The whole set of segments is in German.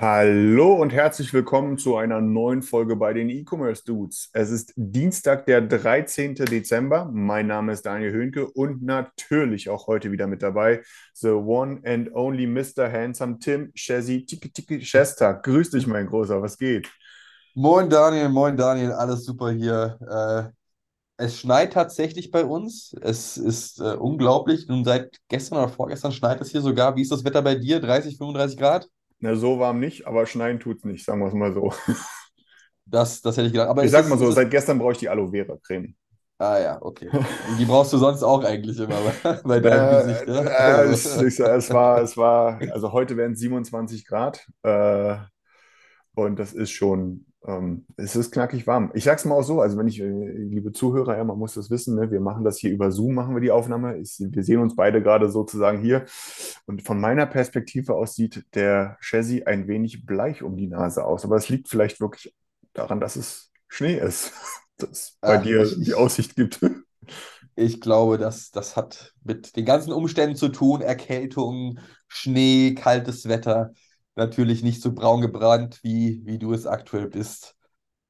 Hallo und herzlich willkommen zu einer neuen Folge bei den E-Commerce Dudes. Es ist Dienstag, der 13. Dezember. Mein Name ist Daniel Höhnke und natürlich auch heute wieder mit dabei the one and only Mr. Handsome Tim Chessy Tiki Tiki Shestag. Grüß dich, mein Großer, was geht? Moin Daniel, moin Daniel, alles super hier. Äh, es schneit tatsächlich bei uns. Es ist äh, unglaublich. Nun seit gestern oder vorgestern schneit es hier sogar. Wie ist das Wetter bei dir? 30, 35 Grad? Na, so warm nicht, aber schneien tut's nicht, sagen wir es mal so. Das, das hätte ich gedacht. Aber Ich sag mal so, seit gestern brauche ich die Aloe Vera Creme. Ah ja, okay. Und die brauchst du sonst auch eigentlich immer bei, deinem Äh, Gesicht. Ja? äh, es, ich, es war, es war, also heute wären es 27 Grad äh, und das ist schon, ähm, es ist knackig warm. Ich sag's mal auch so, also wenn ich, äh, liebe Zuhörer, ja, man muss das wissen, ne, wir machen das hier über Zoom, machen wir die Aufnahme. Ich, wir sehen uns beide gerade sozusagen hier und von meiner Perspektive aus sieht der Chassis ein wenig bleich um die Nase aus, aber es liegt vielleicht wirklich daran, dass es Schnee ist, dass bei Ach, dir ich- die Aussicht gibt. Ich glaube, das, das hat mit den ganzen Umständen zu tun. Erkältung, Schnee, kaltes Wetter. Natürlich nicht so braun gebrannt, wie, wie du es aktuell bist.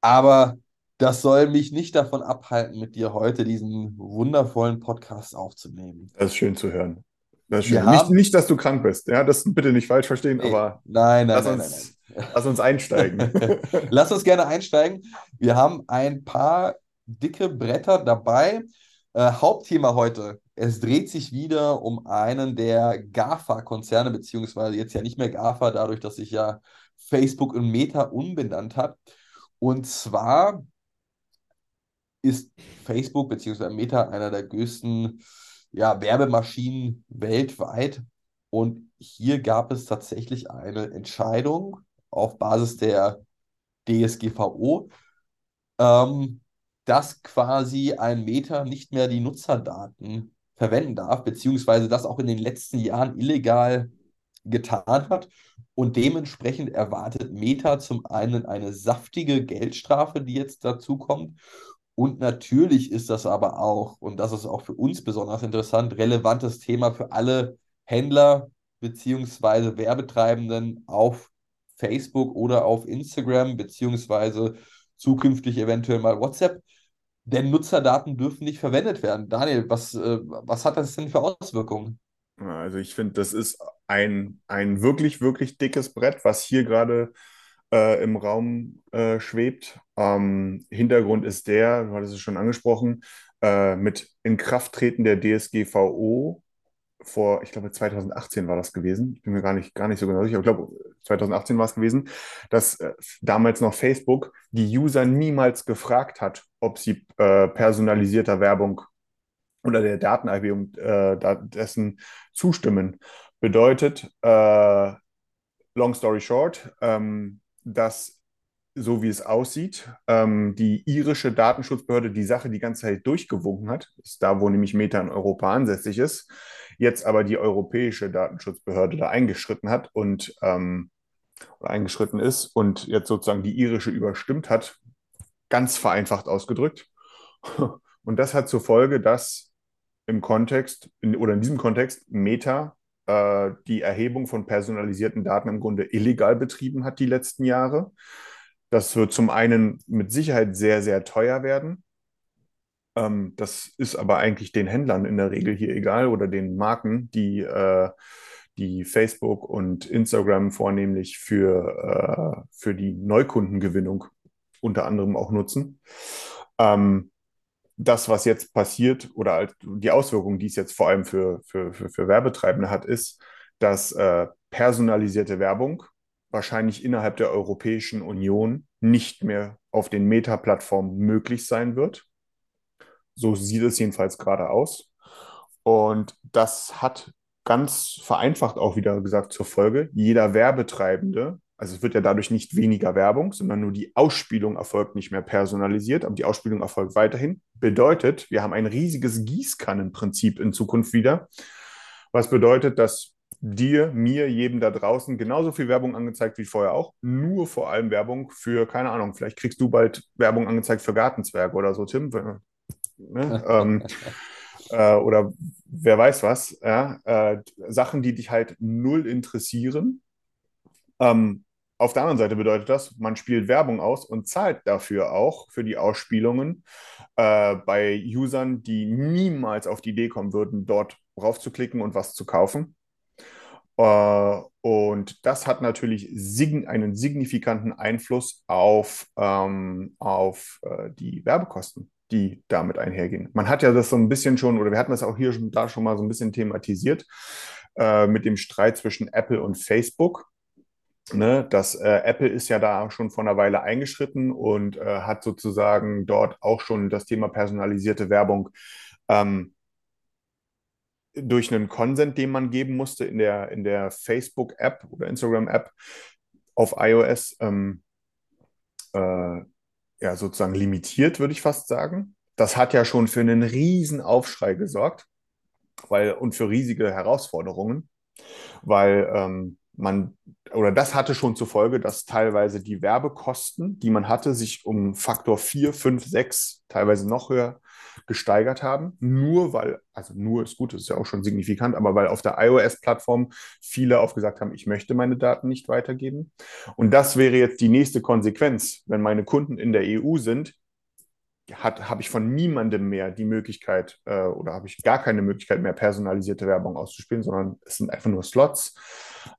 Aber das soll mich nicht davon abhalten, mit dir heute diesen wundervollen Podcast aufzunehmen. Das ist schön zu hören. Das ist schön. Nicht, haben- nicht, dass du krank bist, ja, das bitte nicht falsch verstehen, aber Nein, nein, lass nein, nein, uns, nein. lass uns einsteigen. Lass uns gerne einsteigen. Wir haben ein paar dicke Bretter dabei. Äh, Hauptthema heute. Es dreht sich wieder um einen der GAFA-Konzerne, beziehungsweise jetzt ja nicht mehr GAFA, dadurch, dass sich ja Facebook in Meta umbenannt hat. Und zwar ist Facebook beziehungsweise Meta einer der größten ja, Werbemaschinen weltweit. Und hier gab es tatsächlich eine Entscheidung auf Basis der DSGVO, ähm, dass quasi ein Meta nicht mehr die Nutzerdaten verwenden darf, beziehungsweise das auch in den letzten Jahren illegal getan hat. Und dementsprechend erwartet Meta zum einen eine saftige Geldstrafe, die jetzt dazu kommt. Und natürlich ist das aber auch, und das ist auch für uns besonders interessant, relevantes Thema für alle Händler beziehungsweise Werbetreibenden auf Facebook oder auf Instagram, beziehungsweise zukünftig eventuell mal WhatsApp. Denn Nutzerdaten dürfen nicht verwendet werden. Daniel, was, äh, was hat das denn für Auswirkungen? Also ich finde, das ist ein, ein wirklich, wirklich dickes Brett, was hier gerade äh, im Raum äh, schwebt. Ähm, Hintergrund ist der, du hattest es schon angesprochen, äh, mit Inkrafttreten der DSGVO vor, ich glaube 2018 war das gewesen, ich bin mir gar nicht, gar nicht so genau sicher, ich glaube 2018 war es gewesen, dass äh, damals noch Facebook die User niemals gefragt hat, ob sie äh, personalisierter Werbung oder der Datenerhebung äh, dessen zustimmen. Bedeutet, äh, long story short, ähm, dass so wie es aussieht, ähm, die irische Datenschutzbehörde die Sache die ganze Zeit durchgewunken hat, ist da, wo nämlich Meta in Europa ansässig ist, jetzt aber die europäische Datenschutzbehörde da eingeschritten hat und ähm, eingeschritten ist und jetzt sozusagen die irische überstimmt hat, ganz vereinfacht ausgedrückt. Und das hat zur Folge, dass im Kontext in, oder in diesem Kontext Meta äh, die Erhebung von personalisierten Daten im Grunde illegal betrieben hat die letzten Jahre. Das wird zum einen mit Sicherheit sehr, sehr teuer werden. Ähm, das ist aber eigentlich den Händlern in der Regel hier egal oder den Marken, die, äh, die Facebook und Instagram vornehmlich für, äh, für die Neukundengewinnung unter anderem auch nutzen. Ähm, das, was jetzt passiert oder die Auswirkungen, die es jetzt vor allem für, für, für, für Werbetreibende hat, ist, dass äh, personalisierte Werbung wahrscheinlich innerhalb der Europäischen Union nicht mehr auf den Meta-Plattformen möglich sein wird. So sieht es jedenfalls gerade aus. Und das hat ganz vereinfacht auch wieder gesagt zur Folge, jeder Werbetreibende, also es wird ja dadurch nicht weniger Werbung, sondern nur die Ausspielung erfolgt nicht mehr personalisiert, aber die Ausspielung erfolgt weiterhin. Bedeutet, wir haben ein riesiges Gießkannenprinzip in Zukunft wieder, was bedeutet, dass dir, mir, jedem da draußen genauso viel Werbung angezeigt wie vorher auch. Nur vor allem Werbung für, keine Ahnung, vielleicht kriegst du bald Werbung angezeigt für Gartenzwerge oder so, Tim. Ne? ähm, äh, oder wer weiß was. Ja? Äh, Sachen, die dich halt null interessieren. Ähm, auf der anderen Seite bedeutet das, man spielt Werbung aus und zahlt dafür auch für die Ausspielungen äh, bei Usern, die niemals auf die Idee kommen würden, dort raufzuklicken und was zu kaufen. Äh, und das hat natürlich einen signifikanten Einfluss auf, ähm, auf äh, die Werbekosten, die damit einhergehen. Man hat ja das so ein bisschen schon, oder wir hatten das auch hier schon, da schon mal so ein bisschen thematisiert, äh, mit dem Streit zwischen Apple und Facebook. Ne, das äh, Apple ist ja da schon vor einer Weile eingeschritten und äh, hat sozusagen dort auch schon das Thema personalisierte Werbung ähm, durch einen Consent, den man geben musste in der, in der Facebook-App oder Instagram-App auf iOS, ähm, äh, ja, sozusagen limitiert, würde ich fast sagen. Das hat ja schon für einen riesen Aufschrei gesorgt weil, und für riesige Herausforderungen, weil ähm, man, oder das hatte schon zur Folge, dass teilweise die Werbekosten, die man hatte, sich um Faktor 4, 5, 6, teilweise noch höher gesteigert haben. Nur weil, also nur ist gut, das ist ja auch schon signifikant, aber weil auf der iOS-Plattform viele aufgesagt haben, ich möchte meine Daten nicht weitergeben. Und das wäre jetzt die nächste Konsequenz, wenn meine Kunden in der EU sind, habe ich von niemandem mehr die Möglichkeit äh, oder habe ich gar keine Möglichkeit mehr, personalisierte Werbung auszuspielen, sondern es sind einfach nur Slots.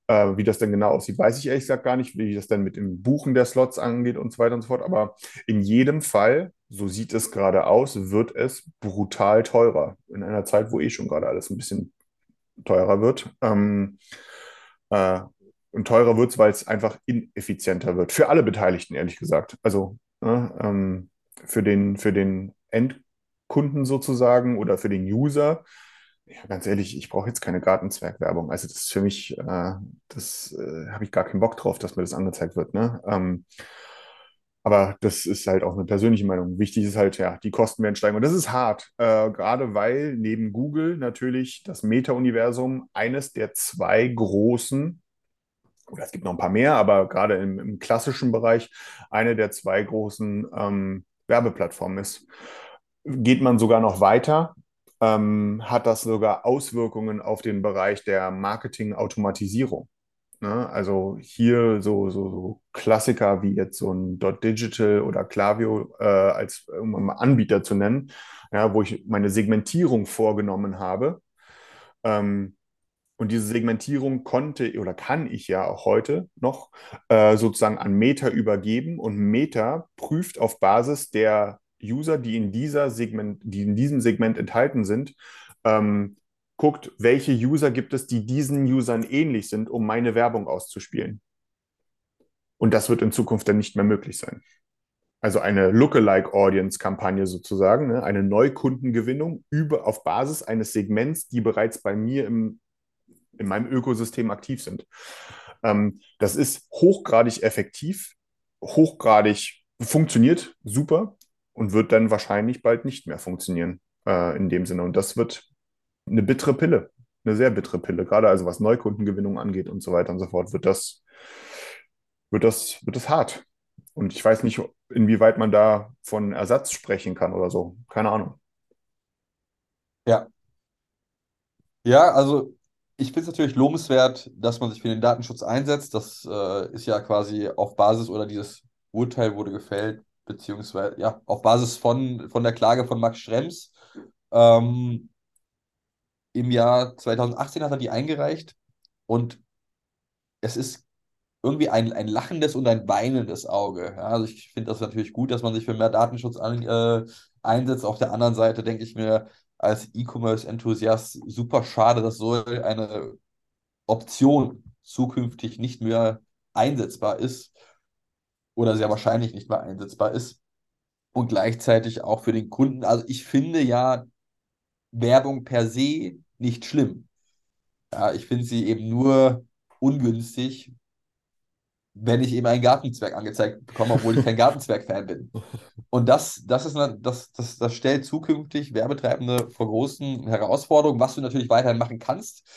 Äh, wie das denn genau aussieht, weiß ich ehrlich gesagt gar nicht, wie das denn mit dem Buchen der Slots angeht und so weiter und so fort. Aber in jedem Fall, so sieht es gerade aus, wird es brutal teurer. In einer Zeit, wo eh schon gerade alles ein bisschen teurer wird. Ähm, äh, und teurer wird es, weil es einfach ineffizienter wird. Für alle Beteiligten, ehrlich gesagt. Also ne, ähm, für den, für den Endkunden sozusagen oder für den User ja, ganz ehrlich, ich brauche jetzt keine Gartenzwergwerbung. Also das ist für mich, äh, das äh, habe ich gar keinen Bock drauf, dass mir das angezeigt wird. Ne? Ähm, aber das ist halt auch eine persönliche Meinung. Wichtig ist halt, ja, die Kosten werden steigen. Und das ist hart, äh, gerade weil neben Google natürlich das Meta-Universum eines der zwei großen, oder es gibt noch ein paar mehr, aber gerade im, im klassischen Bereich eine der zwei großen ähm, Werbeplattformen ist. Geht man sogar noch weiter, ähm, hat das sogar Auswirkungen auf den Bereich der Marketing-Automatisierung. Ne? Also hier so, so, so, Klassiker wie jetzt so ein Dot Digital oder Klaviyo äh, als um Anbieter zu nennen, ja, wo ich meine Segmentierung vorgenommen habe. Ähm, und diese Segmentierung konnte oder kann ich ja auch heute noch äh, sozusagen an Meta übergeben und Meta prüft auf Basis der User, die in dieser Segment, die in diesem Segment enthalten sind, ähm, guckt, welche User gibt es, die diesen Usern ähnlich sind, um meine Werbung auszuspielen. Und das wird in Zukunft dann nicht mehr möglich sein. Also eine Lookalike-Audience-Kampagne sozusagen, ne? eine Neukundengewinnung über, auf Basis eines Segments, die bereits bei mir im, in meinem Ökosystem aktiv sind. Ähm, das ist hochgradig effektiv, hochgradig funktioniert super, und wird dann wahrscheinlich bald nicht mehr funktionieren äh, in dem Sinne. Und das wird eine bittere Pille, eine sehr bittere Pille, gerade also was Neukundengewinnung angeht und so weiter und so fort, wird das, wird das, wird das hart. Und ich weiß nicht, inwieweit man da von Ersatz sprechen kann oder so. Keine Ahnung. Ja. Ja, also ich finde es natürlich lobenswert, dass man sich für den Datenschutz einsetzt. Das äh, ist ja quasi auf Basis oder dieses Urteil wurde gefällt beziehungsweise ja, auf Basis von, von der Klage von Max Schrems. Ähm, Im Jahr 2018 hat er die eingereicht und es ist irgendwie ein, ein lachendes und ein weinendes Auge. Ja, also ich finde das natürlich gut, dass man sich für mehr Datenschutz an, äh, einsetzt. Auf der anderen Seite denke ich mir als E-Commerce-Enthusiast super schade, dass so eine Option zukünftig nicht mehr einsetzbar ist oder sehr wahrscheinlich nicht mehr einsetzbar ist. Und gleichzeitig auch für den Kunden. Also ich finde ja Werbung per se nicht schlimm. Ja, ich finde sie eben nur ungünstig, wenn ich eben einen Gartenzwerg angezeigt bekomme, obwohl ich kein Gartenzwerg-Fan bin. Und das, das, ist eine, das, das, das stellt zukünftig Werbetreibende vor großen Herausforderungen. Was du natürlich weiterhin machen kannst,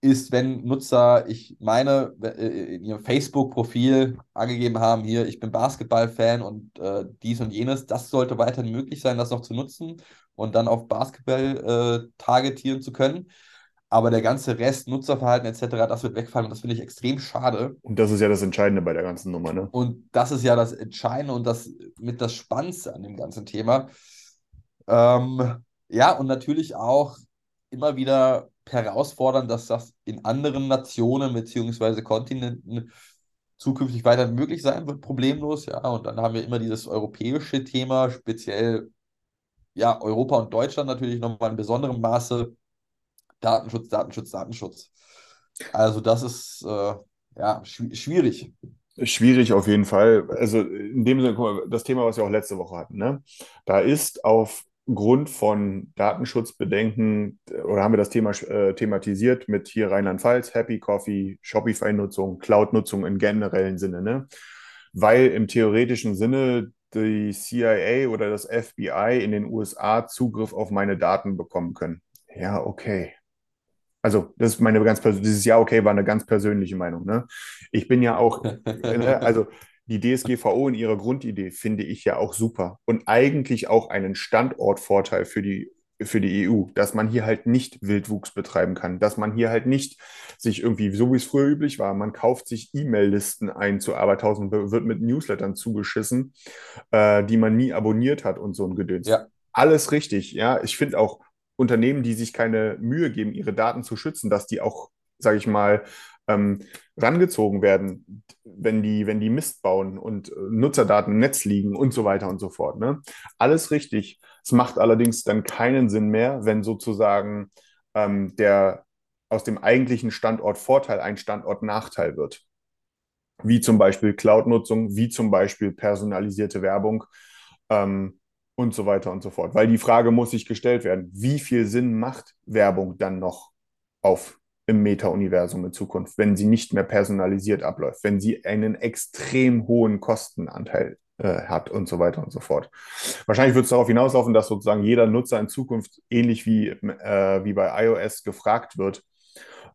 ist, wenn Nutzer, ich meine, äh, in ihrem Facebook-Profil angegeben haben, hier, ich bin Basketball-Fan und äh, dies und jenes, das sollte weiterhin möglich sein, das noch zu nutzen und dann auf Basketball äh, targetieren zu können. Aber der ganze Rest, Nutzerverhalten etc., das wird wegfallen und das finde ich extrem schade. Und das ist ja das Entscheidende bei der ganzen Nummer, ne? Und das ist ja das Entscheidende und das mit das Spannendste an dem ganzen Thema. Ähm, ja, und natürlich auch immer wieder herausfordern, dass das in anderen Nationen bzw. Kontinenten zukünftig weiter möglich sein wird, problemlos. Ja, und dann haben wir immer dieses europäische Thema, speziell ja, Europa und Deutschland natürlich nochmal in besonderem Maße Datenschutz, Datenschutz, Datenschutz. Also das ist äh, ja schw schwierig. Schwierig auf jeden Fall. Also in dem Sinne, guck mal, das Thema, was wir auch letzte Woche hatten, ne? Da ist aufgrund von Datenschutzbedenken, oder haben wir das Thema äh, thematisiert mit hier Rheinland-Pfalz, Happy Coffee, Shopify-Nutzung, Cloud-Nutzung im generellen Sinne, ne? Weil im theoretischen Sinne die CIA oder das FBI in den USA Zugriff auf meine Daten bekommen können. Ja, okay. Also, das ist meine ganz persönliche, dieses Ja, okay, war eine ganz persönliche Meinung. Ne? Ich bin ja auch, ne, also die DSGVO in ihrer Grundidee finde ich ja auch super und eigentlich auch einen Standortvorteil für die, für die EU, dass man hier halt nicht Wildwuchs betreiben kann, dass man hier halt nicht sich irgendwie, so wie es früher üblich war, man kauft sich E-Mail-Listen ein zu Arbeitshausen, wird mit Newslettern zugeschissen, äh, die man nie abonniert hat und so ein Gedöns. Ja. Alles richtig, ja. Ich finde auch, Unternehmen, die sich keine Mühe geben, ihre Daten zu schützen, dass die auch, sage ich mal, ähm, rangezogen werden, wenn die, wenn die Mist bauen und äh, Nutzerdaten im Netz liegen und so weiter und so fort. Ne? Alles richtig. Es macht allerdings dann keinen Sinn mehr, wenn sozusagen ähm, der aus dem eigentlichen Standort Vorteil ein Standort Nachteil wird. Wie zum Beispiel Cloud-Nutzung, wie zum Beispiel personalisierte Werbung. Ähm, und so weiter und so fort. Weil die Frage muss sich gestellt werden, wie viel Sinn macht Werbung dann noch auf im Meta-Universum in Zukunft, wenn sie nicht mehr personalisiert abläuft, wenn sie einen extrem hohen Kostenanteil äh, hat und so weiter und so fort. Wahrscheinlich wird es darauf hinauslaufen, dass sozusagen jeder Nutzer in Zukunft ähnlich wie, äh, wie bei iOS gefragt wird,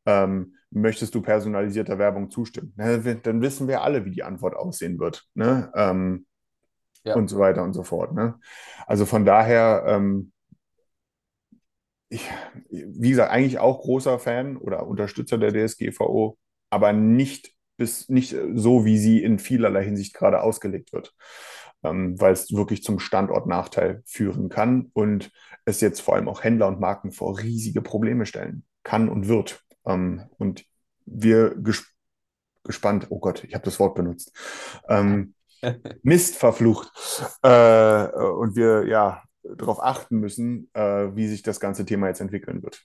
ähm, möchtest du personalisierter Werbung zustimmen? Na, dann wissen wir alle, wie die Antwort aussehen wird. Ne? Ähm, ja. und so weiter und so fort. Ne? Also von daher, ähm, ich, wie gesagt, eigentlich auch großer Fan oder Unterstützer der DSGVO, aber nicht bis nicht so, wie sie in vielerlei Hinsicht gerade ausgelegt wird. Ähm, weil es wirklich zum Standortnachteil führen kann und es jetzt vor allem auch Händler und Marken vor riesige Probleme stellen kann und wird. Ähm, und wir ges gespannt, oh Gott, ich habe das Wort benutzt. Ähm, Mist verflucht. Äh, und wir ja darauf achten müssen, äh, wie sich das ganze Thema jetzt entwickeln wird.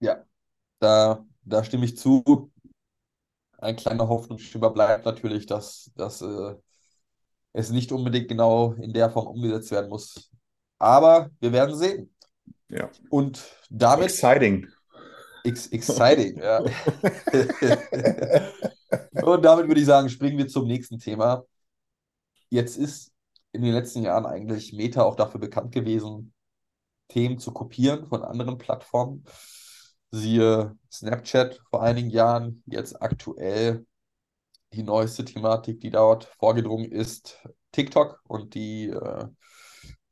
Ja, da, da stimme ich zu. Ein kleiner Hoffnungsschimmer bleibt natürlich, dass, dass äh, es nicht unbedingt genau in der Form umgesetzt werden muss. Aber wir werden sehen. Ja. Und damit. Exciting. Ex exciting, ja. Und damit würde ich sagen, springen wir zum nächsten Thema. Jetzt ist in den letzten Jahren eigentlich Meta auch dafür bekannt gewesen, Themen zu kopieren von anderen Plattformen. Siehe Snapchat vor einigen Jahren, jetzt aktuell die neueste Thematik, die dort vorgedrungen ist, TikTok und die äh,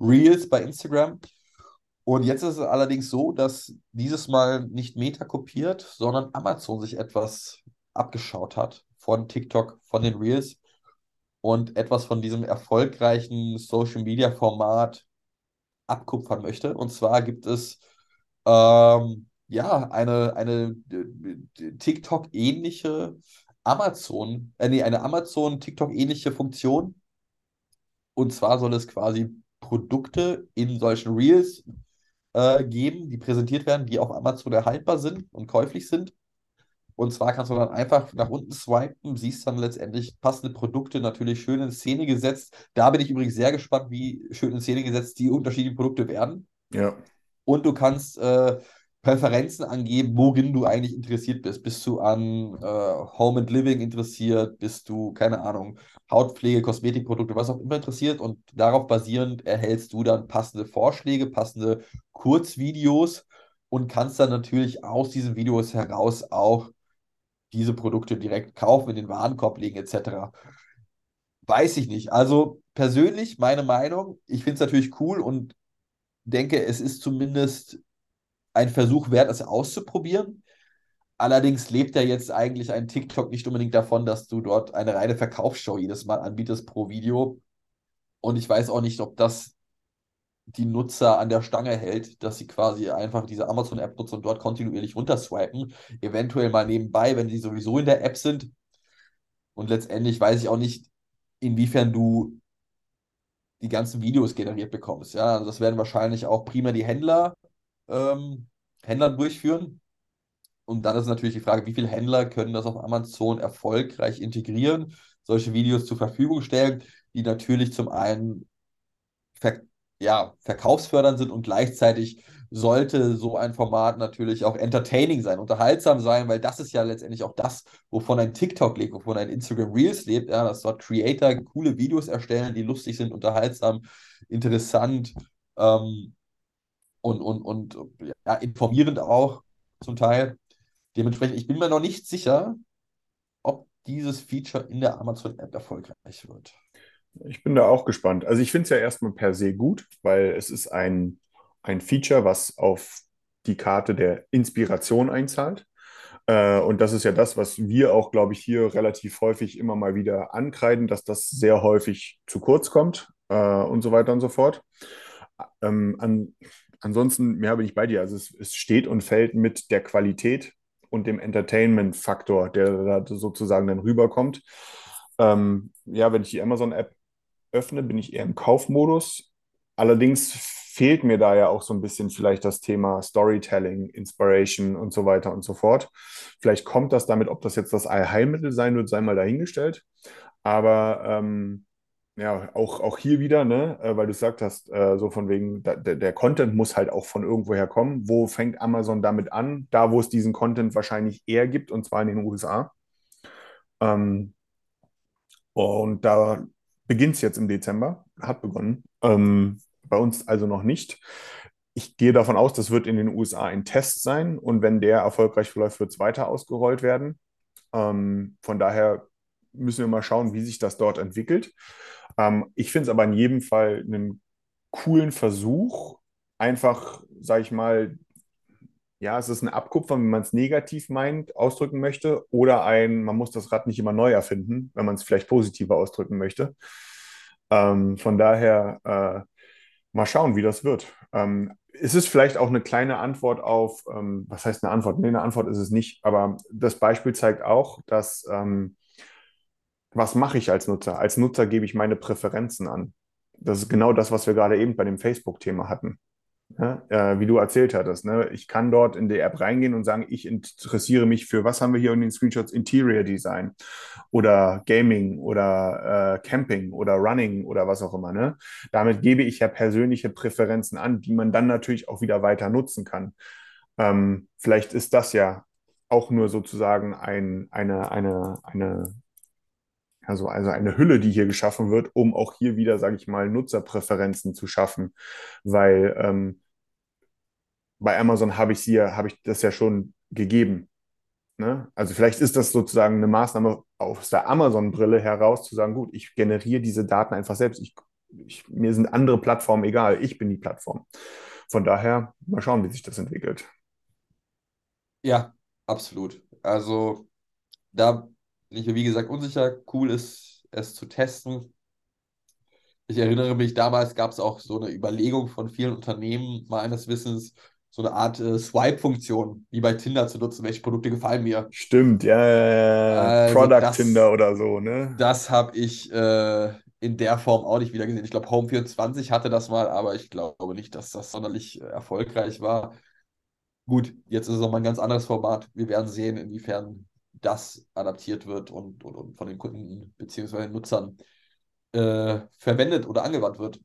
Reels bei Instagram. Und jetzt ist es allerdings so, dass dieses Mal nicht Meta kopiert, sondern Amazon sich etwas abgeschaut hat von TikTok, von den Reels und etwas von diesem erfolgreichen Social Media Format abkupfern möchte. Und zwar gibt es ähm, ja eine, eine TikTok-ähnliche Amazon, äh, nee, eine Amazon-TikTok-ähnliche Funktion. Und zwar soll es quasi Produkte in solchen Reels äh, geben, die präsentiert werden, die auf Amazon erhaltbar sind und käuflich sind. Und zwar kannst du dann einfach nach unten swipen, siehst dann letztendlich passende Produkte natürlich schön in Szene gesetzt. Da bin ich übrigens sehr gespannt, wie schön in Szene gesetzt die unterschiedlichen Produkte werden. Ja. Und du kannst äh, Präferenzen angeben, worin du eigentlich interessiert bist. Bist du an äh, Home and Living interessiert? Bist du, keine Ahnung, Hautpflege, Kosmetikprodukte, was auch immer interessiert? Und darauf basierend erhältst du dann passende Vorschläge, passende Kurzvideos und kannst dann natürlich aus diesen Videos heraus auch diese Produkte direkt kaufen, in den Warenkorb legen, etc. Weiß ich nicht. Also persönlich, meine Meinung, ich finde es natürlich cool und denke, es ist zumindest ein Versuch wert, es auszuprobieren. Allerdings lebt ja jetzt eigentlich ein TikTok nicht unbedingt davon, dass du dort eine reine Verkaufsshow jedes Mal anbietest pro Video. Und ich weiß auch nicht, ob das die Nutzer an der Stange hält, dass sie quasi einfach diese Amazon-App nutzen und dort kontinuierlich runterswipen. Eventuell mal nebenbei, wenn sie sowieso in der App sind. Und letztendlich weiß ich auch nicht, inwiefern du die ganzen Videos generiert bekommst. Ja, also das werden wahrscheinlich auch prima die Händler ähm, Händlern durchführen. Und dann ist natürlich die Frage, wie viele Händler können das auf Amazon erfolgreich integrieren, solche Videos zur Verfügung stellen, die natürlich zum einen ja, verkaufsfördernd sind und gleichzeitig sollte so ein Format natürlich auch entertaining sein, unterhaltsam sein, weil das ist ja letztendlich auch das, wovon ein TikTok lebt, wovon ein Instagram Reels lebt, ja, dass dort Creator coole Videos erstellen, die lustig sind, unterhaltsam, interessant ähm, und, und, und ja, informierend auch zum Teil. Dementsprechend, ich bin mir noch nicht sicher, ob dieses Feature in der Amazon-App erfolgreich wird. Ich bin da auch gespannt. Also ich finde es ja erstmal per se gut, weil es ist ein, ein Feature, was auf die Karte der Inspiration einzahlt. Äh, und das ist ja das, was wir auch, glaube ich, hier relativ häufig immer mal wieder ankreiden, dass das sehr häufig zu kurz kommt äh, und so weiter und so fort. Ähm, an, ansonsten, ja, bin ich bei dir. Also es, es steht und fällt mit der Qualität und dem Entertainment-Faktor, der da sozusagen dann rüberkommt. Ähm, ja, wenn ich die Amazon-App öffne, bin ich eher im Kaufmodus. Allerdings fehlt mir da ja auch so ein bisschen vielleicht das Thema Storytelling, Inspiration und so weiter und so fort. Vielleicht kommt das damit, ob das jetzt das Allheilmittel sein wird, sei mal dahingestellt. Aber ähm, ja, auch, auch hier wieder, ne, äh, weil du gesagt hast, äh, so von wegen, da, der, Content muss halt auch von irgendwoher kommen. Wo fängt Amazon damit an? Da, wo es diesen Content wahrscheinlich eher gibt, und zwar in den USA. Ähm, und da beginnt es jetzt im Dezember, hat begonnen. Ähm, bei uns also noch nicht. Ich gehe davon aus, das wird in den USA ein Test sein und wenn der erfolgreich verläuft, wird es weiter ausgerollt werden. Ähm, von daher müssen wir mal schauen, wie sich das dort entwickelt. Ähm, ich finde es aber in jedem Fall einen coolen Versuch, einfach, sage ich mal, ja, es ist ein Abkupfern, wenn man es negativ meint, ausdrücken möchte, oder ein, man muss das Rad nicht immer neu erfinden, wenn man es vielleicht positiver ausdrücken möchte. Ähm, von daher äh, mal schauen, wie das wird. Ähm, es ist vielleicht auch eine kleine Antwort auf, ähm, was heißt eine Antwort? Nee, eine Antwort ist es nicht, aber das Beispiel zeigt auch, dass ähm, was mache ich als Nutzer? Als Nutzer gebe ich meine Präferenzen an. Das ist genau das, was wir gerade eben bei dem Facebook-Thema hatten. Ja, äh, wie du erzählt hattest. Ne? Ich kann dort in die App reingehen und sagen, ich interessiere mich für, was haben wir hier in den Screenshots? Interior Design oder Gaming oder äh, Camping oder Running oder was auch immer. Ne? Damit gebe ich ja persönliche Präferenzen an, die man dann natürlich auch wieder weiter nutzen kann. Ähm, vielleicht ist das ja auch nur sozusagen ein, eine, eine, eine also, also eine Hülle, die hier geschaffen wird, um auch hier wieder, sage ich mal, Nutzerpräferenzen zu schaffen. Weil ähm, bei Amazon habe ich sie habe ich das ja schon gegeben. Ne? Also vielleicht ist das sozusagen eine Maßnahme aus der Amazon-Brille heraus, zu sagen, gut, ich generiere diese Daten einfach selbst. Ich, ich, mir sind andere Plattformen egal, ich bin die Plattform. Von daher, mal schauen, wie sich das entwickelt. Ja, absolut. Also da bin ich mir, wie gesagt, unsicher. Cool ist, es zu testen. Ich erinnere mich, damals gab es auch so eine Überlegung von vielen Unternehmen, meines Wissens, so eine Art äh, Swipe-Funktion, wie bei Tinder zu nutzen, welche Produkte gefallen mir. Stimmt, ja, ja, ja. Also Product das- Tinder oder so, ne? Das habe ich äh, in der Form auch nicht wieder gesehen. Ich glaube, Home24 hatte das mal, aber ich glaube nicht, dass das sonderlich äh, erfolgreich war. Gut, jetzt ist es nochmal ein ganz anderes Format. Wir werden sehen, inwiefern das adaptiert wird und, und, und von den Kunden bzw. Nutzern äh, verwendet oder angewandt wird.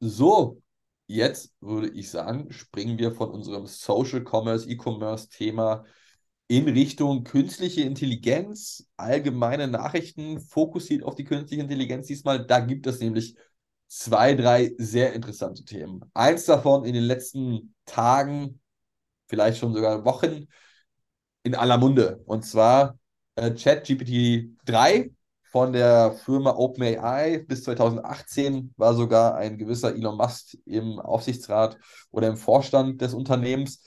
So, jetzt würde ich sagen, springen wir von unserem Social Commerce, E-Commerce Thema in Richtung künstliche Intelligenz, allgemeine Nachrichten, fokussiert auf die künstliche Intelligenz diesmal. Da gibt es nämlich zwei, drei sehr interessante Themen. Eins davon in den letzten Tagen, vielleicht schon sogar Wochen, in aller Munde. Und zwar äh, ChatGPT 3 von der Firma OpenAI. Bis 2018 war sogar ein gewisser Elon Musk im Aufsichtsrat oder im Vorstand des Unternehmens.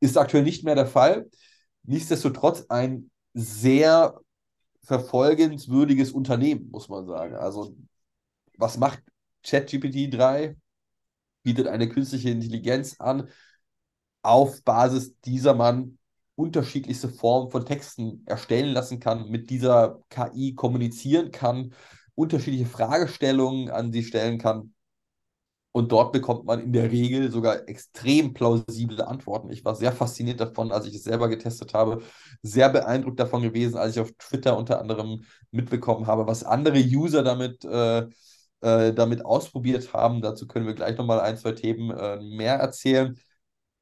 Ist aktuell nicht mehr der Fall. Nichtsdestotrotz ein sehr verfolgenswürdiges Unternehmen, muss man sagen. Also, was macht ChatGPT 3? Bietet eine künstliche Intelligenz an. Auf Basis dieser man unterschiedlichste Formen von Texten erstellen lassen kann, mit dieser KI kommunizieren kann, unterschiedliche Fragestellungen an sie stellen kann. Und dort bekommt man in der Regel sogar extrem plausible Antworten. Ich war sehr fasziniert davon, als ich es selber getestet habe. Sehr beeindruckt davon gewesen, als ich auf Twitter unter anderem mitbekommen habe, was andere User damit, äh, äh, damit ausprobiert haben. Dazu können wir gleich nochmal ein, zwei Themen äh, mehr erzählen.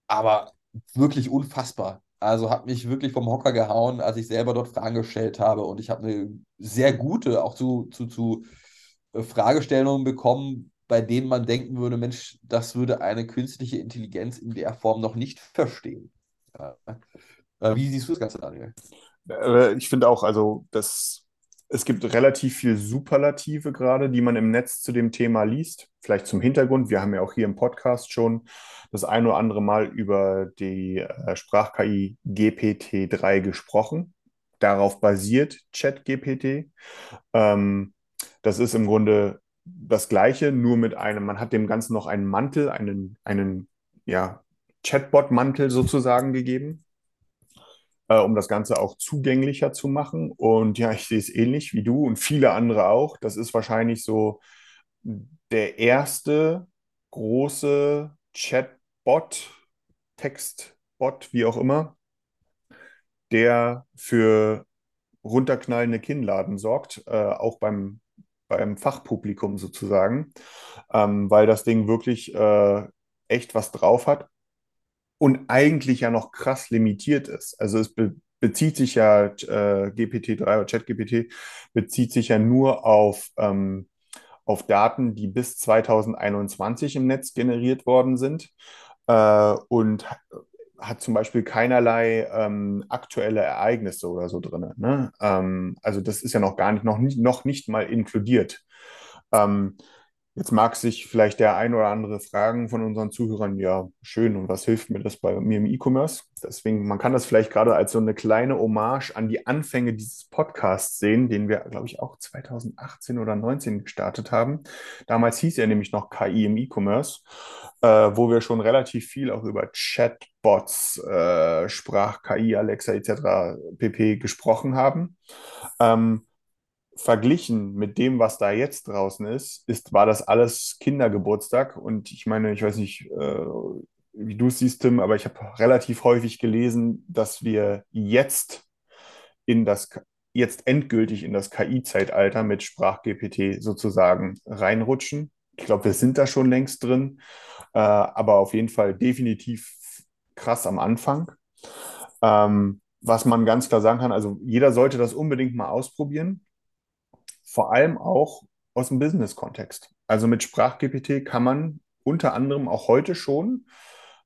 Aber wirklich unfassbar. Also hat mich wirklich vom Hocker gehauen, als ich selber dort Fragen gestellt habe. Und ich habe eine sehr gute, auch zu, zu, zu äh, Fragestellungen bekommen, bei denen man denken würde, Mensch, das würde eine künstliche Intelligenz in der Form noch nicht verstehen. Äh, wie siehst du das Ganze, Daniel? Äh, ich finde auch, also das es gibt relativ viel Superlative gerade, die man im Netz zu dem Thema liest. Vielleicht zum Hintergrund. Wir haben ja auch hier im Podcast schon das ein oder andere Mal über die äh, Sprach-KI GPT-3 gesprochen. Darauf basiert ChatGPT. Ähm, das ist im Grunde das Gleiche, nur mit einem, man hat dem Ganzen noch einen Mantel, einen, einen ja, Chatbot-Mantel sozusagen gegeben um das Ganze auch zugänglicher zu machen. Und ja, ich sehe es ähnlich wie du und viele andere auch. Das ist wahrscheinlich so der erste große Chatbot, Textbot, wie auch immer, der für runterknallende Kinnladen sorgt, äh, auch beim, beim Fachpublikum sozusagen, ähm, weil das Ding wirklich äh, echt was drauf hat und eigentlich ja noch krass limitiert ist. Also es be bezieht sich ja, äh, GPT-3 oder ChatGPT bezieht sich ja nur auf, ähm, auf Daten, die bis 2021 im Netz generiert worden sind äh, und hat zum Beispiel keinerlei ähm, aktuelle Ereignisse oder so drin. Ne? Ähm, also das ist ja noch gar nicht, noch nicht, noch nicht mal inkludiert. Ähm, Jetzt mag sich vielleicht der ein oder andere fragen von unseren Zuhörern, ja, schön, und was hilft mir das bei mir im E-Commerce? Deswegen, man kann das vielleicht gerade als so eine kleine Hommage an die Anfänge dieses Podcasts sehen, den wir, glaube ich, auch 2018 oder 2019 gestartet haben. Damals hieß er nämlich noch KI im E-Commerce, äh, wo wir schon relativ viel auch über Chatbots, äh, Sprach-KI, Alexa etc. pp. gesprochen haben. Ähm, verglichen mit dem, was da jetzt draußen ist, ist, war das alles Kindergeburtstag. Und ich meine, ich weiß nicht, äh, wie du es siehst, Tim, aber ich habe relativ häufig gelesen, dass wir jetzt in das jetzt endgültig in das KI-Zeitalter mit SprachGPT sozusagen reinrutschen. Ich glaube, wir sind da schon längst drin, äh, aber auf jeden Fall definitiv krass am Anfang. Ähm, was man ganz klar sagen kann, also jeder sollte das unbedingt mal ausprobieren vor allem auch aus dem Business-Kontext. Also mit SprachGPT kann man unter anderem auch heute schon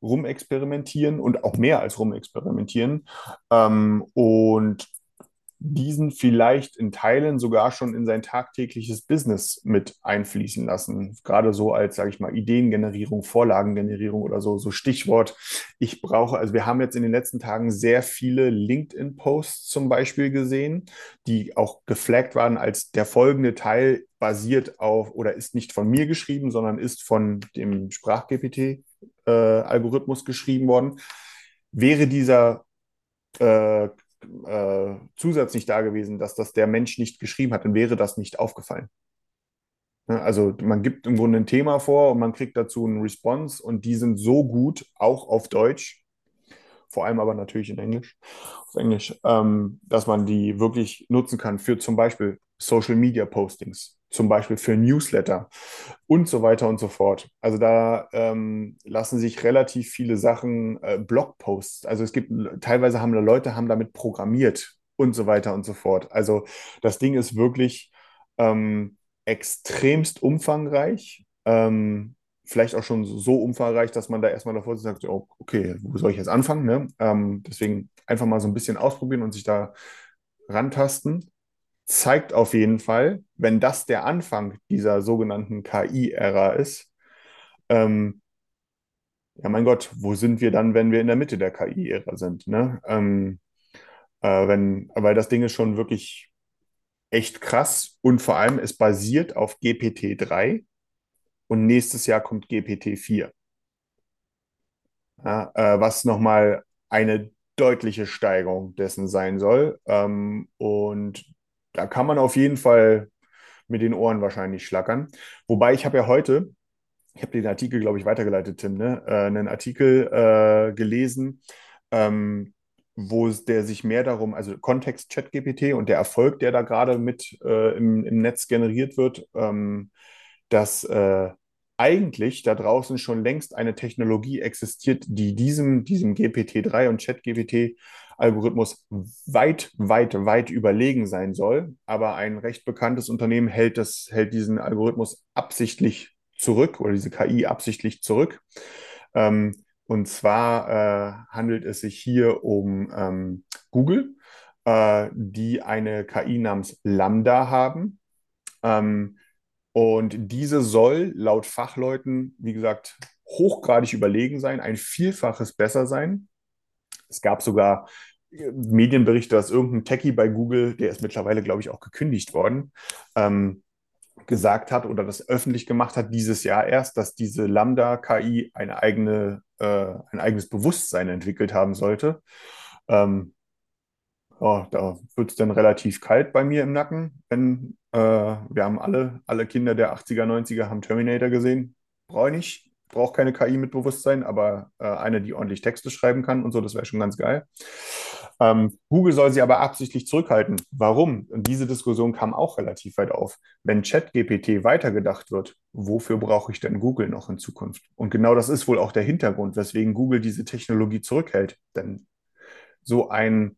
rumexperimentieren und auch mehr als rumexperimentieren. Ähm, und diesen vielleicht in Teilen sogar schon in sein tagtägliches Business mit einfließen lassen. Gerade so als, sage ich mal, Ideengenerierung, Vorlagengenerierung oder so, so Stichwort. Ich brauche, also wir haben jetzt in den letzten Tagen sehr viele LinkedIn-Posts zum Beispiel gesehen, die auch geflaggt waren als der folgende Teil basiert auf oder ist nicht von mir geschrieben, sondern ist von dem SprachGPT-Algorithmus äh, geschrieben worden. Wäre dieser äh, äh, Zusatz da gewesen, dass das der Mensch nicht geschrieben hat, dann wäre das nicht aufgefallen. Ne, also man gibt im Grunde ein Thema vor und man kriegt dazu einen Response und die sind so gut, auch auf Deutsch, vor allem aber natürlich in Englisch, auf Englisch, ähm, dass man die wirklich nutzen kann für zum Beispiel Social Media Postings zum Beispiel für Newsletter und so weiter und so fort. Also da ähm, lassen sich relativ viele Sachen, äh, Blogposts, also es gibt teilweise haben Leute haben damit programmiert und so weiter und so fort. Also das Ding ist wirklich ähm, extremst umfangreich. Ähm, vielleicht auch schon so umfangreich, dass man da erstmal davor sagt, oh, okay, wo soll ich jetzt anfangen? Ne? Ähm, deswegen einfach mal so ein bisschen ausprobieren und sich da rantasten. Zeigt auf jeden Fall, wenn das der Anfang dieser sogenannten KI-Ära ist, ähm, ja mein Gott, wo sind wir dann, wenn wir in der Mitte der KI-Ära sind? Ne? Ähm, äh, wenn, weil das Ding ist schon wirklich echt krass und vor allem es basiert auf GPT-3 und nächstes Jahr kommt GPT-4. Ja, äh, was nochmal eine deutliche Steigerung dessen sein soll. Ähm, und da kann man auf jeden Fall mit den Ohren wahrscheinlich schlackern. Wobei ich habe ja heute, ich habe den Artikel, glaube ich, weitergeleitet, Tim, ne? Äh, einen Artikel äh, gelesen, ähm, wo der sich mehr darum, also Kontext ChatGPT und der Erfolg, der da gerade mit äh, im, im Netz generiert wird, ähm, dass äh, eigentlich da draußen schon längst eine Technologie existiert, die diesem, diesem GPT-3 und ChatGPT-Algorithmus weit, weit, weit überlegen sein soll. Aber ein recht bekanntes Unternehmen hält, das, hält diesen Algorithmus absichtlich zurück oder diese KI absichtlich zurück. Ähm, und zwar äh, handelt es sich hier um ähm, Google, äh, die eine KI namens Lambda haben. Ähm, und diese soll laut Fachleuten, wie gesagt, hochgradig überlegen sein, ein Vielfaches besser sein. Es gab sogar äh, Medienberichte, dass irgendein Techie bei Google, der ist mittlerweile, glaube ich, auch gekündigt worden, ähm, gesagt hat oder das öffentlich gemacht hat dieses Jahr erst, dass diese Lambda-KI eine eigene, äh, ein eigenes Bewusstsein entwickelt haben sollte. Ähm, oh, da wird es dann relativ kalt bei mir im Nacken, wenn äh, wir haben alle, alle Kinder der 80er, 90er haben Terminator gesehen. Brauche brauche keine KI mit Bewusstsein, aber äh, eine, die ordentlich Texte schreiben kann und so, das wäre schon ganz geil. Ähm, Google soll sie aber absichtlich zurückhalten. Warum? Und diese Diskussion kam auch relativ weit auf. Wenn ChatGPT weitergedacht wird, wofür brauche ich denn Google noch in Zukunft? Und genau das ist wohl auch der Hintergrund, weswegen Google diese Technologie zurückhält. Denn so ein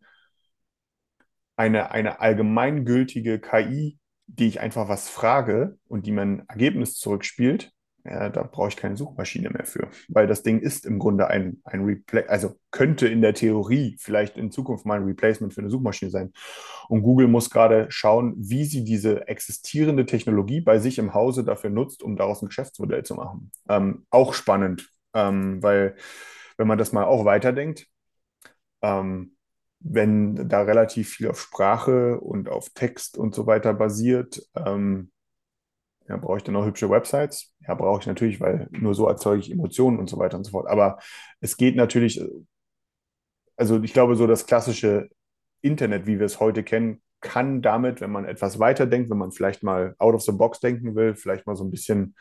eine, eine allgemeingültige KI, die ich einfach was frage und die mir ein Ergebnis zurückspielt, ja, da brauche ich keine Suchmaschine mehr für, weil das Ding ist im Grunde ein, ein Replay, also könnte in der Theorie vielleicht in Zukunft mal ein Replacement für eine Suchmaschine sein. Und Google muss gerade schauen, wie sie diese existierende Technologie bei sich im Hause dafür nutzt, um daraus ein Geschäftsmodell zu machen. Ähm, auch spannend, ähm, weil wenn man das mal auch weiterdenkt, ähm, wenn da relativ viel auf Sprache und auf Text und so weiter basiert, ähm, ja, brauche ich dann auch hübsche Websites? Ja, brauche ich natürlich, weil nur so erzeuge ich Emotionen und so weiter und so fort. Aber es geht natürlich, also ich glaube, so das klassische Internet, wie wir es heute kennen, kann damit, wenn man etwas weiterdenkt, wenn man vielleicht mal out of the box denken will, vielleicht mal so ein bisschen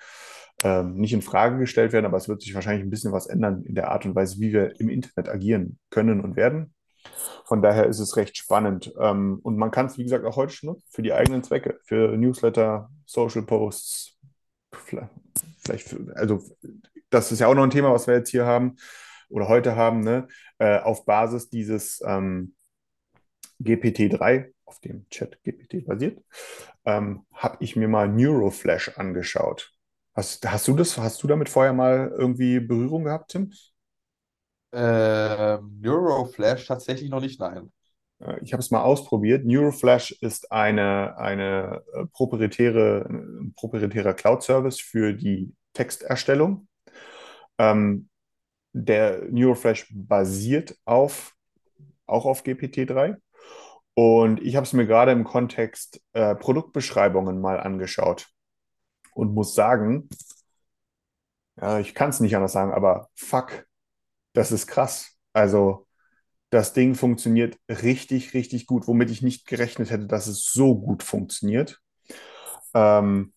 ähm, nicht in Frage gestellt werden, aber es wird sich wahrscheinlich ein bisschen was ändern in der Art und Weise, wie wir im Internet agieren können und werden. Von daher ist es recht spannend. Ähm, und man kann es, wie gesagt, auch heute schon für die eigenen Zwecke, für Newsletter, Social Posts, vielleicht, für, also das ist ja auch noch ein Thema, was wir jetzt hier haben oder heute haben, ne? Äh, auf Basis dieses ähm, GPT-3, auf dem Chat GPT basiert, ähm, habe ich mir mal Neuroflash angeschaut. Hast, hast du das, hast du damit vorher mal irgendwie Berührung gehabt, Tim? Äh, Neuroflash tatsächlich noch nicht, nein. Äh, ich habe es mal ausprobiert. Neuroflash ist eine, eine äh, proprietäre, ein proprietärer Cloud-Service für die Texterstellung. Ähm, der Neuroflash basiert auf, auch auf GPT-3. Und ich habe es mir gerade im Kontext äh, Produktbeschreibungen mal angeschaut und muss sagen, ja, ich kann es nicht anders sagen, aber fuck, das ist krass. Also das Ding funktioniert richtig, richtig gut, womit ich nicht gerechnet hätte, dass es so gut funktioniert. Ähm,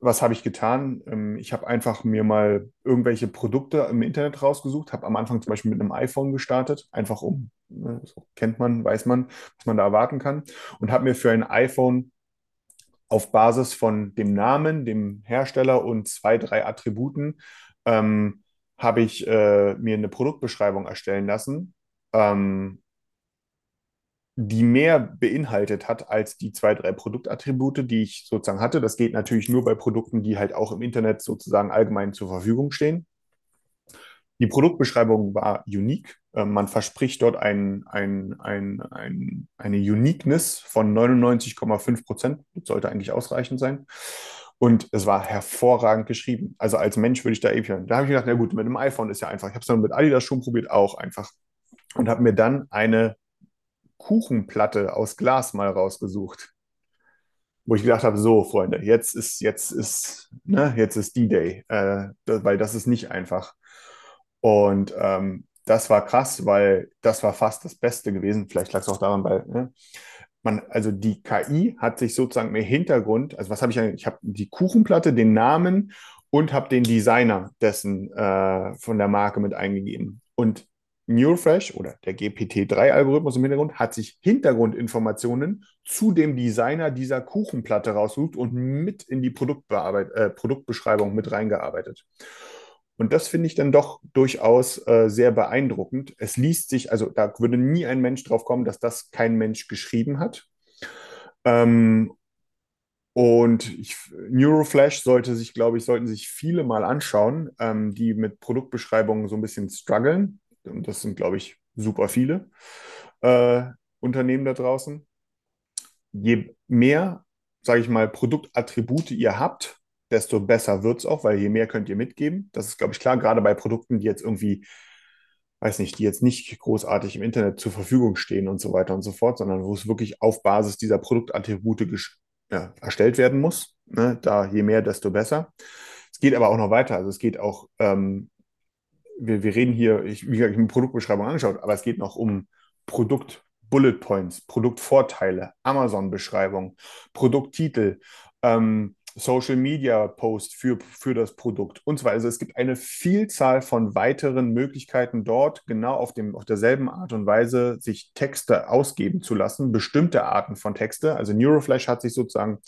was habe ich getan? Ähm, ich habe einfach mir mal irgendwelche Produkte im Internet rausgesucht, habe am Anfang zum Beispiel mit einem iPhone gestartet, einfach um, ne, so kennt man, weiß man, was man da erwarten kann, und habe mir für ein iPhone auf Basis von dem Namen, dem Hersteller und zwei, drei Attributen ähm, habe ich äh, mir eine Produktbeschreibung erstellen lassen, ähm, die mehr beinhaltet hat als die zwei, drei Produktattribute, die ich sozusagen hatte. Das geht natürlich nur bei Produkten, die halt auch im Internet sozusagen allgemein zur Verfügung stehen. Die Produktbeschreibung war unique. Ähm, man verspricht dort ein, ein, ein, ein, eine Uniqueness von 99,5 Prozent. Das sollte eigentlich ausreichend sein. Und es war hervorragend geschrieben. Also als Mensch würde ich da ewig. Da habe ich gedacht, na gut, mit dem iPhone ist ja einfach. Ich habe es dann mit Adidas schon probiert, auch einfach. Und habe mir dann eine Kuchenplatte aus Glas mal rausgesucht. Wo ich gedacht habe, so, Freunde, jetzt ist, jetzt ist, ne, jetzt ist D-Day, äh, weil das ist nicht einfach. Und ähm, das war krass, weil das war fast das Beste gewesen. Vielleicht lag es auch daran, weil ne, man, also die KI hat sich sozusagen im Hintergrund, also was habe ich eigentlich? Ich habe die Kuchenplatte, den Namen und habe den Designer dessen äh, von der Marke mit eingegeben. Und Neurofresh oder der GPT-3-Algorithmus im Hintergrund hat sich Hintergrundinformationen zu dem Designer dieser Kuchenplatte rausgesucht und mit in die äh, Produktbeschreibung mit reingearbeitet. Und das finde ich dann doch durchaus äh, sehr beeindruckend. Es liest sich, also da würde nie ein Mensch drauf kommen, dass das kein Mensch geschrieben hat. Ähm, und ich, Neuroflash sollte sich, glaube ich, sollten sich viele mal anschauen, ähm, die mit Produktbeschreibungen so ein bisschen strugglen. Und das sind, glaube ich, super viele äh, Unternehmen da draußen. Je mehr, sage ich mal, Produktattribute ihr habt, desto besser wird es auch, weil je mehr könnt ihr mitgeben. Das ist, glaube ich, klar, gerade bei Produkten, die jetzt irgendwie, weiß nicht, die jetzt nicht großartig im Internet zur Verfügung stehen und so weiter und so fort, sondern wo es wirklich auf Basis dieser Produktattribute ja, erstellt werden muss. Ne? Da je mehr, desto besser. Es geht aber auch noch weiter. Also es geht auch, ähm, wir, wir reden hier, ich, wie gesagt, ich habe eine Produktbeschreibung angeschaut, aber es geht noch um Produkt. Bullet Points, Produktvorteile, Amazon-Beschreibung, Produkttitel, ähm, Social Media Post für, für das Produkt und so weiter. Also es gibt eine Vielzahl von weiteren Möglichkeiten dort, genau auf, dem, auf derselben Art und Weise sich Texte ausgeben zu lassen, bestimmte Arten von Texte. Also Neuroflash hat sich sozusagen,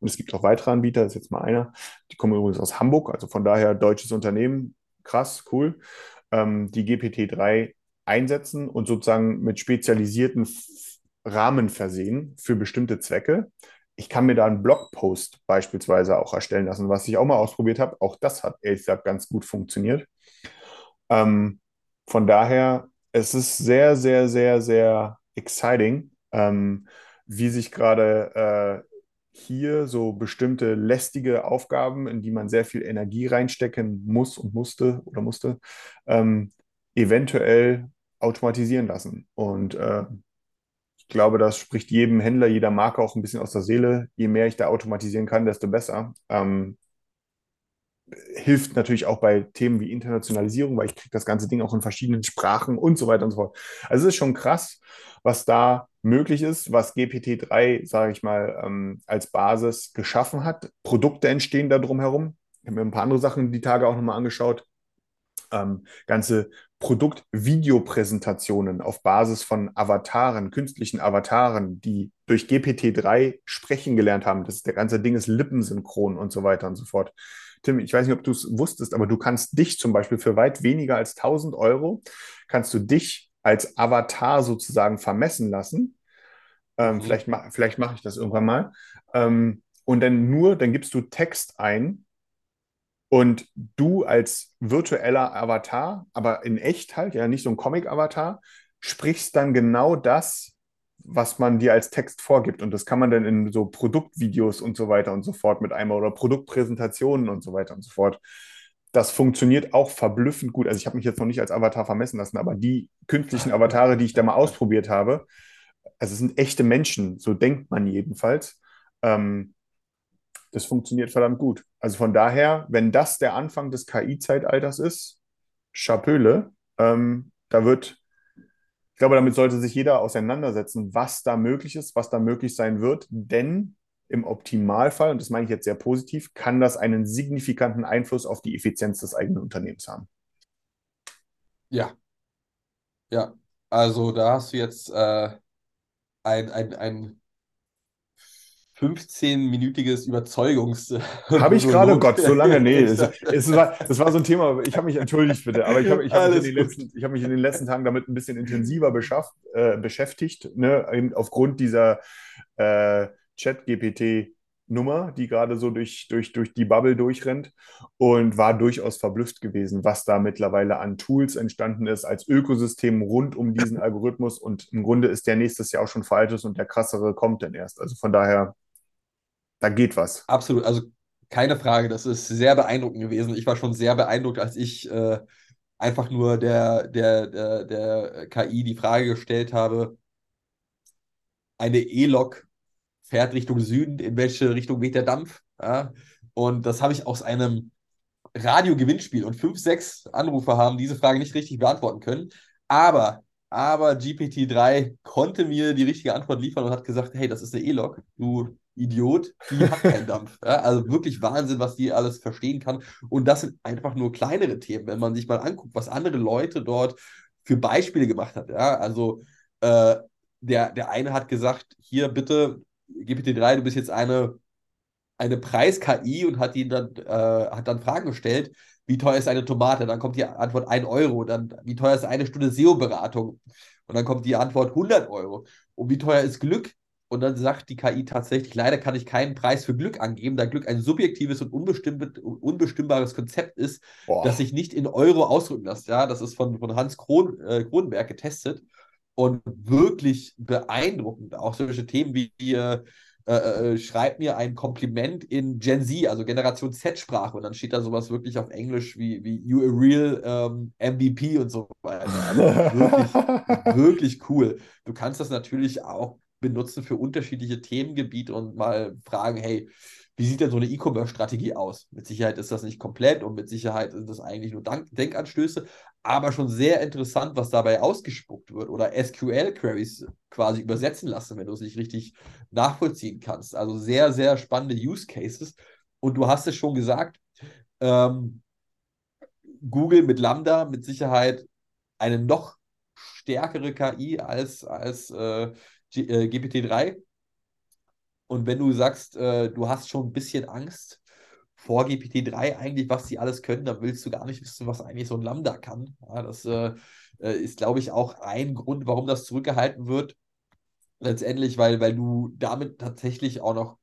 und es gibt auch weitere Anbieter, das ist jetzt mal einer, die kommen übrigens aus Hamburg, also von daher deutsches Unternehmen, krass, cool, ähm, die GPT-3 einsetzen und sozusagen mit spezialisierten Rahmen versehen für bestimmte Zwecke ich kann mir da einen Blogpost beispielsweise auch erstellen lassen, was ich auch mal ausprobiert habe. Auch das hat ehrlich gesagt ganz gut funktioniert. Ähm, von daher, es ist sehr, sehr, sehr, sehr exciting, ähm, wie sich gerade äh, hier so bestimmte lästige Aufgaben, in die man sehr viel Energie reinstecken muss und musste oder musste, ähm, eventuell automatisieren lassen. Und äh, glaube, das spricht jedem Händler, jeder Marke auch ein bisschen aus der Seele. Je mehr ich da automatisieren kann, desto besser. Ähm, hilft natürlich auch bei Themen wie Internationalisierung, weil ich kriege das ganze Ding auch in verschiedenen Sprachen und so weiter und so fort. Also es ist schon krass, was da möglich ist, was GPT-3, sage ich mal, ähm, als Basis geschaffen hat. Produkte entstehen da drumherum. Ich habe mir ein paar andere Sachen die Tage auch nochmal angeschaut. Ähm, ganze Produkt-Videopräsentationen auf Basis von Avataren, künstlichen Avataren, die durch GPT-3 sprechen gelernt haben. Das der ganze Ding ist lippensynchron und so weiter und so fort. Tim, ich weiß nicht, ob du es wusstest, aber du kannst dich zum Beispiel für weit weniger als 1000 Euro, kannst du dich als Avatar sozusagen vermessen lassen. Ähm, mhm. Vielleicht, vielleicht mache ich das irgendwann mal. Ähm, und dann nur, dann gibst du Text ein und du als virtueller Avatar, aber in echt halt, ja, nicht so ein Comic-Avatar, sprichst dann genau das, was man dir als Text vorgibt. Und das kann man dann in so Produktvideos und so weiter und so fort mit einmal oder Produktpräsentationen und so weiter und so fort. Das funktioniert auch verblüffend gut. Also ich habe mich jetzt noch nicht als Avatar vermessen lassen, aber die künstlichen Avatare, die ich da mal ausprobiert habe, also es sind echte Menschen, so denkt man jedenfalls. Ähm, das funktioniert verdammt gut. Also von daher, wenn das der Anfang des KI-Zeitalters ist, Chapöle, ähm, da wird, ich glaube, damit sollte sich jeder auseinandersetzen, was da möglich ist, was da möglich sein wird, denn im Optimalfall, und das meine ich jetzt sehr positiv, kann das einen signifikanten Einfluss auf die Effizienz des eigenen Unternehmens haben. Ja, ja, also da hast du jetzt äh, ein, ein, ein 15-minütiges Überzeugungs. Habe ich gerade, Gott, so lange, nee. Es, es war, das war so ein Thema, ich habe mich entschuldigt bitte, aber ich habe ich hab mich, in den letzten- ich hab mich in den letzten Tagen damit ein bisschen intensiver beschafft, äh, beschäftigt, ne, aufgrund dieser äh, Chat-GPT-Nummer, die gerade so durch, durch, durch die Bubble durchrennt und war durchaus verblüfft gewesen, was da mittlerweile an Tools entstanden ist als Ökosystem rund um diesen Algorithmus und im Grunde ist der nächstes Jahr auch schon veraltet und der krassere kommt dann erst. Also von daher, da geht was. Absolut, also keine Frage, das ist sehr beeindruckend gewesen. Ich war schon sehr beeindruckt, als ich äh, einfach nur der, der, der, der KI die Frage gestellt habe, eine E-Lok fährt Richtung Süden, in welche Richtung weht der Dampf? Ja? Und das habe ich aus einem Radio-Gewinnspiel und fünf, sechs Anrufer haben diese Frage nicht richtig beantworten können. Aber, aber GPT-3 konnte mir die richtige Antwort liefern und hat gesagt, hey, das ist eine E-Lok, du Idiot, die hat keinen Dampf. Ja, also wirklich Wahnsinn, was die alles verstehen kann. Und das sind einfach nur kleinere Themen, wenn man sich mal anguckt, was andere Leute dort für Beispiele gemacht hat. Ja, also äh, der, der eine hat gesagt, hier bitte, GPT-3, du bist jetzt eine, eine Preis-KI und hat, ihn dann, äh, hat dann Fragen gestellt, wie teuer ist eine Tomate? Dann kommt die Antwort 1 Euro. Dann, wie teuer ist eine Stunde SEO-Beratung? Und dann kommt die Antwort 100 Euro. Und wie teuer ist Glück? Und dann sagt die KI tatsächlich, leider kann ich keinen Preis für Glück angeben, da Glück ein subjektives und unbestimmbares Konzept ist, Boah. das sich nicht in Euro ausdrücken lässt. Ja, das ist von, von Hans Kron, äh, Kronenberg getestet und wirklich beeindruckend. Auch solche Themen wie äh, äh, schreibt mir ein Kompliment in Gen Z, also Generation Z-Sprache. Und dann steht da sowas wirklich auf Englisch wie, wie You a real ähm, MVP und so weiter. Also wirklich, wirklich cool. Du kannst das natürlich auch benutzen für unterschiedliche Themengebiete und mal fragen, hey, wie sieht denn so eine E-Commerce-Strategie aus? Mit Sicherheit ist das nicht komplett und mit Sicherheit sind das eigentlich nur Dank Denkanstöße, aber schon sehr interessant, was dabei ausgespuckt wird oder SQL-Queries quasi übersetzen lassen, wenn du es nicht richtig nachvollziehen kannst. Also sehr, sehr spannende Use Cases. Und du hast es schon gesagt, ähm, Google mit Lambda mit Sicherheit eine noch stärkere KI als, als äh, G äh, GPT-3. Und wenn du sagst, äh, du hast schon ein bisschen Angst vor GPT-3 eigentlich, was die alles können, dann willst du gar nicht wissen, was eigentlich so ein Lambda kann. Ja, das äh, äh, ist, glaube ich, auch ein Grund, warum das zurückgehalten wird. Letztendlich, weil, weil du damit tatsächlich auch noch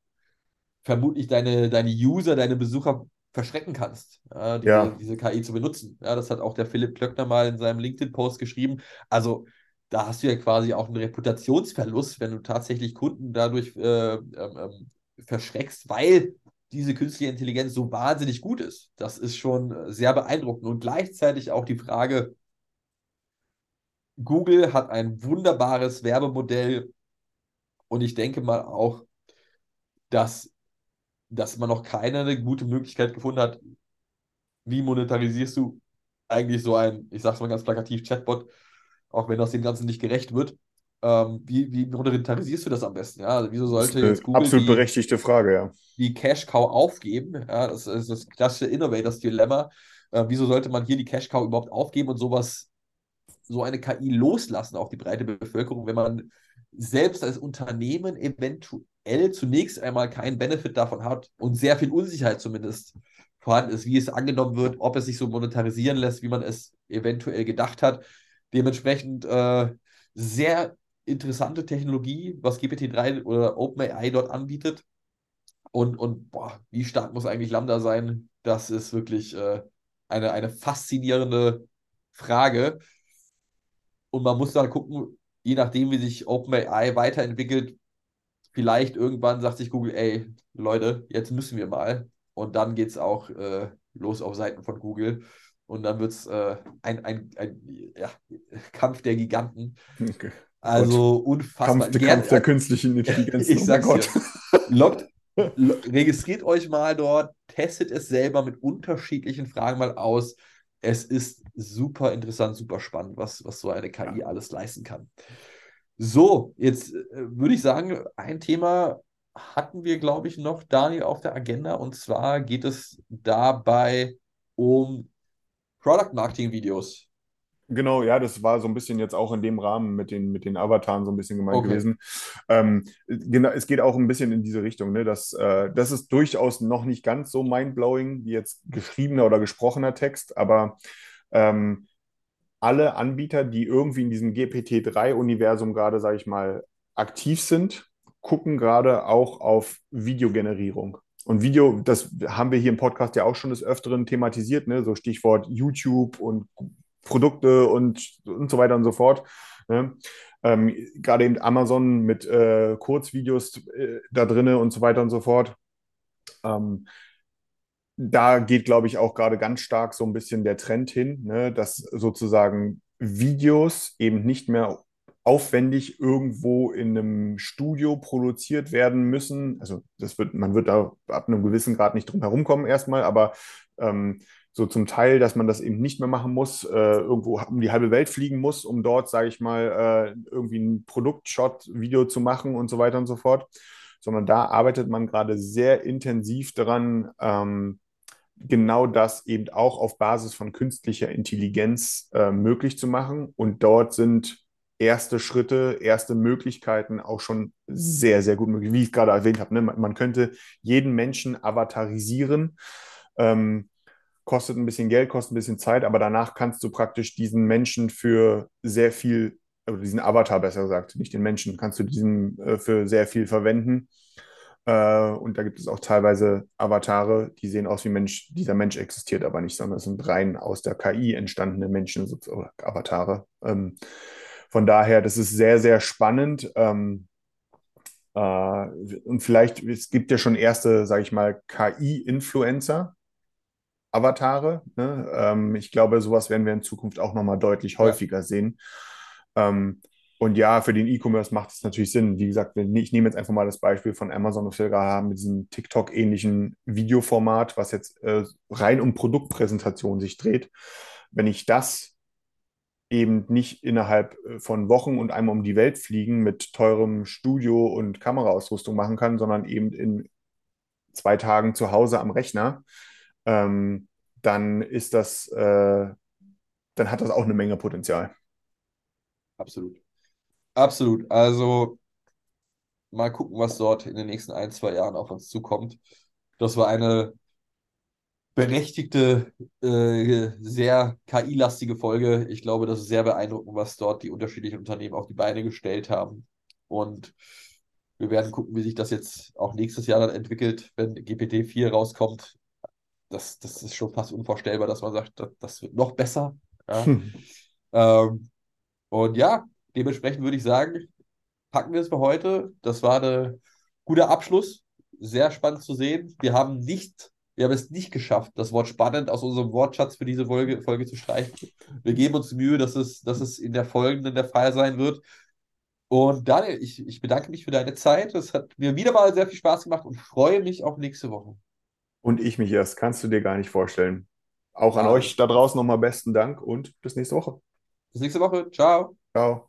vermutlich deine, deine User, deine Besucher verschrecken kannst, ja, diese, Ja. diese KI zu benutzen. Ja, das hat auch der Philipp Klöckner mal in seinem LinkedIn-Post geschrieben. Also da hast du ja quasi auch einen Reputationsverlust, wenn du tatsächlich Kunden dadurch äh, ähm, ähm, verschreckst, weil diese künstliche Intelligenz so wahnsinnig gut ist. Das ist schon sehr beeindruckend. Und gleichzeitig auch die Frage, Google hat ein wunderbares Werbemodell und ich denke mal auch, dass, dass man noch keine gute Möglichkeit gefunden hat, wie monetarisierst du eigentlich so ein, ich sag's mal ganz plakativ, Chatbot, auch wenn das dem Ganzen nicht gerecht wird. Ähm, wie, wie monetarisierst du das am besten? Ja, also wieso Das ist sollte eine jetzt Google absolut die, berechtigte Frage, ja. die Cash Cow aufgeben? Ja, das ist das klassische Innovators Dilemma. Äh, wieso sollte man hier die Cash Cow überhaupt aufgeben und sowas, so eine KI loslassen auf die breite Bevölkerung, wenn man selbst als Unternehmen eventuell zunächst einmal keinen Benefit davon hat und sehr viel Unsicherheit zumindest vorhanden ist, wie es angenommen wird, ob es sich so monetarisieren lässt, wie man es eventuell gedacht hat. Dementsprechend äh, sehr interessante Technologie, was GPT-3 oder OpenAI dort anbietet. Und, und boah, wie stark muss eigentlich Lambda sein? Das ist wirklich äh, eine, eine faszinierende Frage. Und man muss dann gucken, je nachdem, wie sich OpenAI weiterentwickelt, vielleicht irgendwann sagt sich Google, ey, Leute, jetzt müssen wir mal. Und dann geht es auch äh, los auf Seiten von Google. Und dann wird es äh, ein, ein, ein ja, Kampf der Giganten. Okay. Also unfassbar. Kampf, der Gern- Kampf der künstlichen Intelligenz. ich oh sag's Gott. dir. Loggt, lo- registriert euch mal dort, testet es selber mit unterschiedlichen Fragen mal aus. Es ist super interessant, super spannend, was, was so eine KI alles leisten kann. So, jetzt äh, würde ich sagen, ein Thema hatten wir, glaube ich, noch, Daniel, auf der Agenda. Und zwar geht es dabei um Product Marketing Videos. Genau, ja, das war so ein bisschen jetzt auch in dem Rahmen mit den, mit den Avataren so ein bisschen gemeint Okay. gewesen. Ähm, genau, es geht auch ein bisschen in diese Richtung, ne? Das, äh, das ist durchaus noch nicht ganz so mindblowing wie jetzt geschriebener oder gesprochener Text, aber ähm, alle Anbieter, die irgendwie in diesem GPT-3-Universum gerade, sage ich mal, aktiv sind, gucken gerade auch auf Videogenerierung. Und Video, das haben wir hier im Podcast ja auch schon des Öfteren thematisiert, ne? So Stichwort YouTube und Produkte und, und so weiter und so fort. Ne? Ähm, gerade eben Amazon mit äh, Kurzvideos äh, da drinne und so weiter und so fort. Ähm, da geht, glaube ich, auch gerade ganz stark so ein bisschen der Trend hin, ne, dass sozusagen Videos eben nicht mehr aufwendig irgendwo in einem Studio produziert werden müssen. Also das wird, man wird da ab einem gewissen Grad nicht drum herum kommen erstmal, aber ähm, so zum Teil, dass man das eben nicht mehr machen muss, äh, irgendwo um die halbe Welt fliegen muss, um dort, sage ich mal, äh, irgendwie ein Produktshot-Video zu machen und so weiter und so fort, sondern da arbeitet man gerade sehr intensiv daran, ähm, genau das eben auch auf Basis von künstlicher Intelligenz äh, möglich zu machen. Und dort sind erste Schritte, erste Möglichkeiten auch schon sehr, sehr gut möglich. Wie ich gerade erwähnt habe, ne? man, könnte jeden Menschen avatarisieren. Ähm, kostet ein bisschen Geld, kostet ein bisschen Zeit, aber danach kannst du praktisch diesen Menschen für sehr viel, oder diesen Avatar besser gesagt, nicht den Menschen, kannst du diesen äh, für sehr viel verwenden. Äh, und da gibt es auch teilweise Avatare, die sehen aus wie Mensch. Dieser Mensch existiert aber nicht, sondern es sind rein aus der KI entstandene Menschen oder Avatare. Ähm, von daher, das ist sehr, sehr spannend. Ähm, äh, und vielleicht, es gibt ja schon erste, sage ich mal, KI-Influencer. Avatare. Ne? Ähm, ich glaube, sowas werden wir in Zukunft auch nochmal deutlich häufiger ja. sehen. Ähm, und ja, für den E-Commerce macht es natürlich Sinn. Wie gesagt, ich nehme jetzt einfach mal das Beispiel von Amazon, was wir gerade haben, mit diesem TikTok-ähnlichen Videoformat, was jetzt äh, rein um Produktpräsentation sich dreht. Wenn ich das eben nicht innerhalb äh, von Wochen und einmal um die Welt fliegen mit teurem Studio und Kameraausrüstung machen kann, sondern eben in zwei Tagen zu Hause am Rechner, ähm, dann ist das, äh, dann hat das auch eine Menge Potenzial. Absolut. Absolut. Also mal gucken, was dort in den nächsten ein, zwei Jahren auf uns zukommt. Das war eine berechtigte, äh, sehr KI-lastige Folge. Ich glaube, das ist sehr beeindruckend, was dort die unterschiedlichen Unternehmen auf die Beine gestellt haben. Und wir werden gucken, wie sich das jetzt auch nächstes Jahr dann entwickelt, wenn GPT-4 rauskommt. Das, das ist schon fast unvorstellbar, dass man sagt, das, das wird noch besser. Ja. Hm. Ähm, und ja, dementsprechend würde ich sagen, packen wir es für heute. Das war ein guter Abschluss. Sehr spannend zu sehen. Wir haben nicht, wir haben es nicht geschafft, das Wort spannend aus unserem Wortschatz für diese Folge, Folge zu streichen. Wir geben uns Mühe, dass es, dass es in der folgenden der Fall sein wird. Und Daniel, ich, ich bedanke mich für deine Zeit. Es hat mir wieder mal sehr viel Spaß gemacht und freue mich auf nächste Woche. Und ich mich erst, kannst du dir gar nicht vorstellen. Auch an ja. euch da draußen nochmal besten Dank und bis nächste Woche. Bis nächste Woche. Ciao. Ciao.